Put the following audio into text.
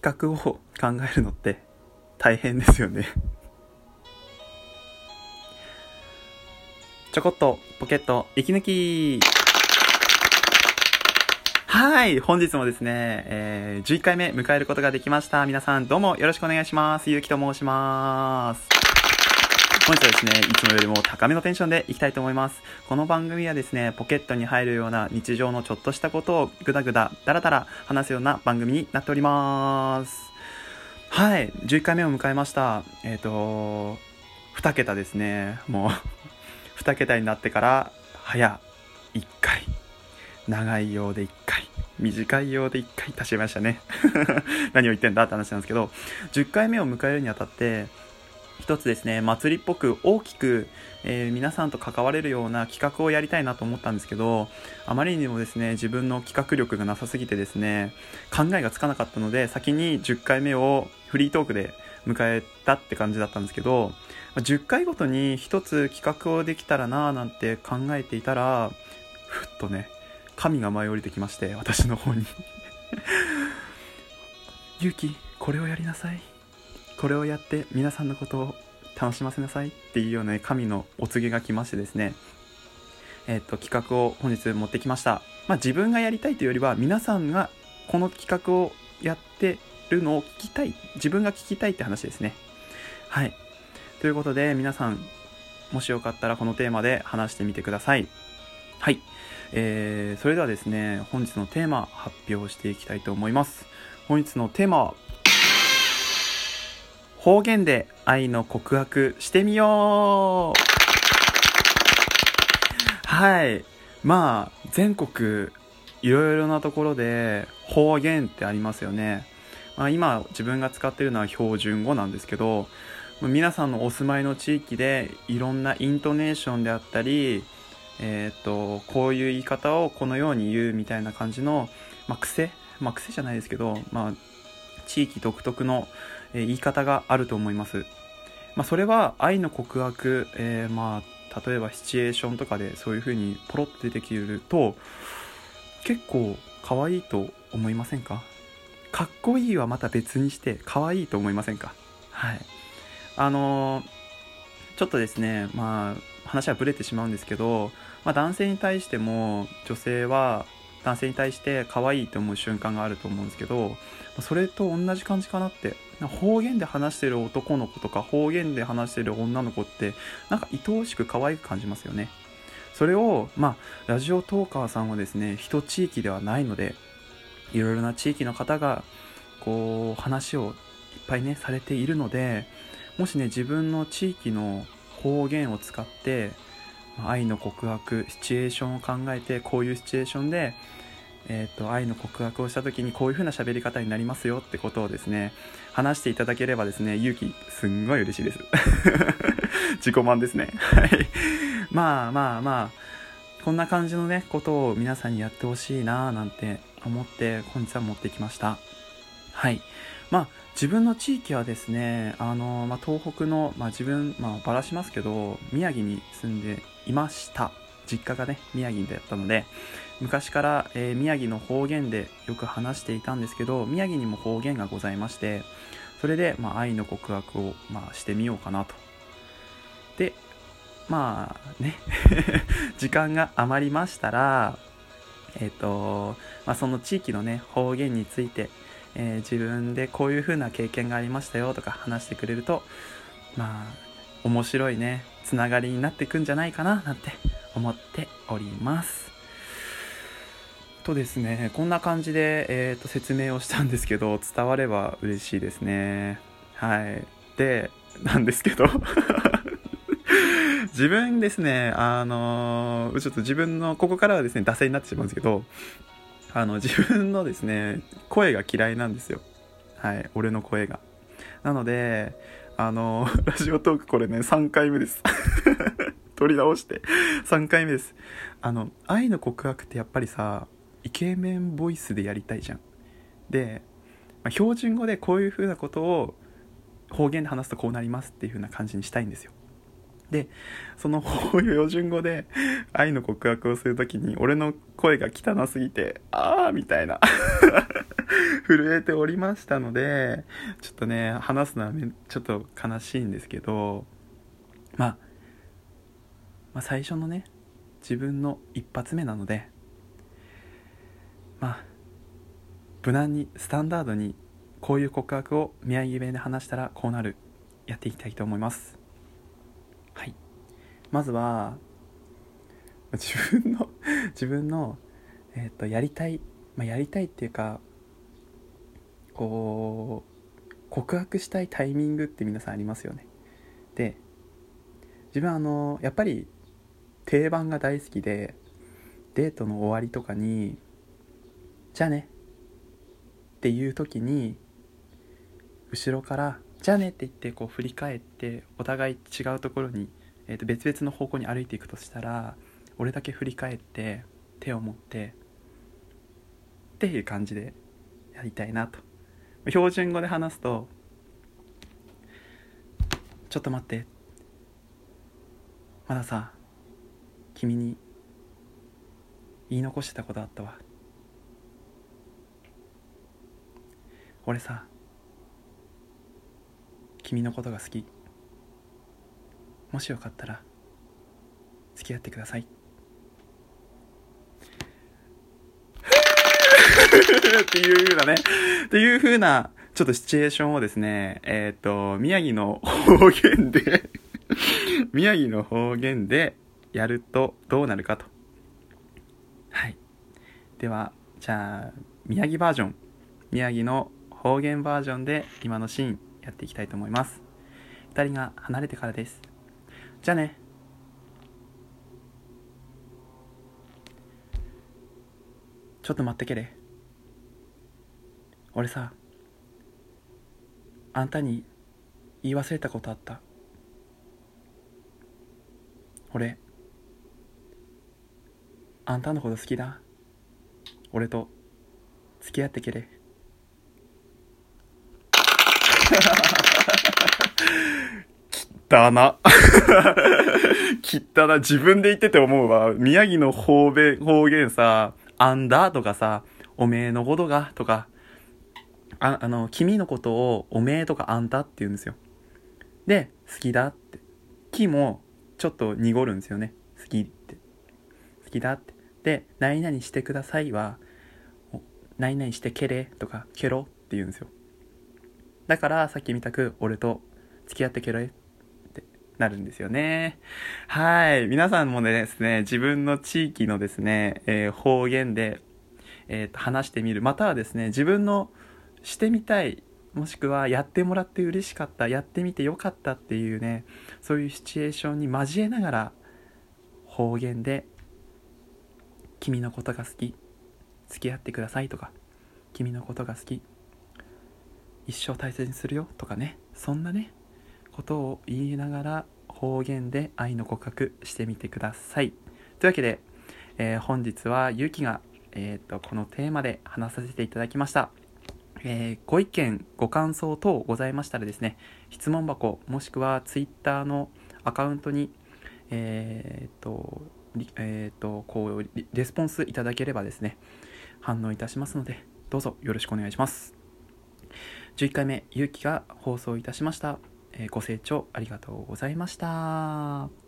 企画を考えるのって大変ですよね。ちょこっとポケット息抜き。はい本日もですね、えー、11回目迎えることができました。皆さんどうもよろしくお願いします。ゆうきと申します。本日はですね、いつもよりも高めのテンションでいきたいと思います。この番組はですね、ポケットに入るような日常のちょっとしたことをぐだぐだ、だらだら話すような番組になっております。はい、11回目を迎えました。えっ、ー、と、2桁ですね。もう 2桁になってから、早1回。長いようで1回。短いようで1回足しましたね。何を言ってんだって話なんですけど、10回目を迎えるにあたって、一つですね、祭りっぽく大きく、えー、皆さんと関われるような企画をやりたいなと思ったんですけど、あまりにもですね、自分の企画力がなさすぎてですね、考えがつかなかったので、先に10回目をフリートークで迎えたって感じだったんですけど、10回ごとに一つ企画をできたらなぁなんて考えていたら、ふっとね、神が舞い降りてきまして、私の方に 勇気、これをやりなさい。これをやって皆さんのことを楽しませなさいっていうような、ね、神のお告げが来ましてですね、えっ、と、企画を本日持ってきました。まあ、自分がやりたいというよりは、皆さんがこの企画をやってるのを聞きたい。自分が聞きたいって話ですね。はい。ということで、皆さん、もしよかったらこのテーマで話してみてください。はい。えー、それではですね、本日のテーマ発表していきたいと思います。本日のテーマは、方言で愛の告白してみようはい。まあ、全国、いろいろなところで方言ってありますよね。まあ、今自分が使ってるのは標準語なんですけど、皆さんのお住まいの地域でいろんなイントネーションであったり、えっ、と、こういう言い方をこのように言うみたいな感じの、まあ、癖？まあ、癖じゃないですけど、まあ、地域独特の、え言い方があると思います。まあ、それは愛の告白、えー、まあ、例えばシチュエーションとかでそういう風にポロッと出てきると、結構可愛いと思いませんか？かっこいいはまた別にして可愛いと思いませんか？はい。あのー、ちょっとですね、まあ、話はブレてしまうんですけど、まあ、男性に対しても女性は男性に対して可愛いと思う瞬間があると思うんですけどそれと同じ感じかなって。方言で話してる男の子とか方言で話してる女の子ってなんか愛おしく可愛く感じますよね。それをまあラジオトーカーさんはですね一地域ではないのでいろいろな地域の方がこう話をいっぱいねされているのでもしね自分の地域の方言を使って愛の告白シチュエーションを考えてこういうシチュエーションで、えーと、愛の告白をした時にこういう風な喋り方になりますよってことをですね話していただければですね勇気すんごい嬉しいです。自己満ですね。はい。まあまあまあこんな感じのねことを皆さんにやってほしいなーなんて思って本日は持ってきました。はい。まあ自分の地域はですね、あのまあ、東北の、まあ、自分、まあ、ばらしますけど、宮城に住んでいました。実家がね、宮城だったので、昔から、えー、宮城の方言でよく話していたんですけど、宮城にも方言がございまして、それで、まあ、愛の告白を、まあ、してみようかなと。で、まあね 時間が余りましたら、えっ、ー、と、まあ、その地域のね、方言について、えー、自分でこういう風な経験がありましたよとか話してくれるとまあ面白いねつながりになっていくんじゃないかななんて思っております。とですねこんな感じで、えーと、説明をしたんですけど伝われば嬉しいですね。はい。でなんですけど。自分ですね、あのー、ちょっと自分の、ここからはですね、惰性になってしまうんですけど、あの、自分のですね、声が嫌いなんですよ。はい、俺の声が。なので、あの、ラジオトークこれね、3回目です。取り直して、3回目です。あの、愛の告白ってやっぱりさ、イケメンボイスでやりたいじゃん。で、まあ、標準語でこういう風なことを方言で話すとこうなりますっていう風な感じにしたいんですよ。で、その標準語で愛の告白をするときに俺の声が汚すぎて、あーみたいな 震えておりましたので、ちょっとね、話すのはちょっと悲しいんですけど、まあ、まあ、最初のね、自分の一発目なので、まあ、無難に、スタンダードに、こういう告白を宮城弁で話したらこうなる、やっていきたいと思います。まずは、自分の 自分の、えっ、ー、と、やりたい、まあ、やりたいっていうか、こう、告白したいタイミングって皆さんありますよね。で、自分はあの、やっぱり定番が大好きで、デートの終わりとかに、じゃあねっていう時に、後ろから、じゃあねって言ってこう振り返って、お互い違うところに、えー、と別々の方向に歩いていくとしたら、俺だけ振り返って手を持ってっていう感じでやりたいなと。標準語で話すとちょっと待って。まださ君に言い残してたことあったわ。俺さ君のことが好き。もしよかったら付き合ってください っていう風なね、っていう風な、ちょっとシチュエーションをですね、えっ、ー、と、宮城の方言で 宮城の方言でやるとどうなるかと。はい。では、じゃあ、宮城バージョン、宮城の方言バージョンで今のシーンやっていきたいと思います。二人が離れてからです。じゃあね。ちょっと待ってけれ。俺さあんたに言い忘れたことあった俺あんたのこと好きだ俺と付き合ってけれったな。きったな。自分で言ってて思うわ。宮城の方言、方言さ、あんだとかさ、おめえのことがとか、ああの、君のことをおめえとかあんたって言うんですよ。で、好きだって。木もちょっと濁るんですよね。好きって。好きだって。で、何々してくださいは、何々してけれとか、けろって言うんですよ。だから、さっき見たく、俺と付き合ってけろってなるんですよね。はい。皆さんもですね、自分の地域のですね、えー、方言で、えー、と話してみる。またはですね、自分のしてみたいもしくはやってもらって嬉しかったやってみてよかったっていうねそういうシチュエーションに交えながら方言で「君のことが好き付き合ってください」とか「君のことが好き一生大切にするよ」とかねそんなねことを言いながら方言で愛の告白してみてくださいというわけで、えー、本日はゆうきが、えーとこのテーマで話させていただきましたえー、ご意見、ご感想等ございましたらですね、質問箱、もしくは Twitter のアカウントに、えー、と、えー、と、こう、レスポンスいただければですね、反応いたしますので、どうぞよろしくお願いします。11回目、ゆうきが放送いたしました。え、ご清聴ありがとうございました。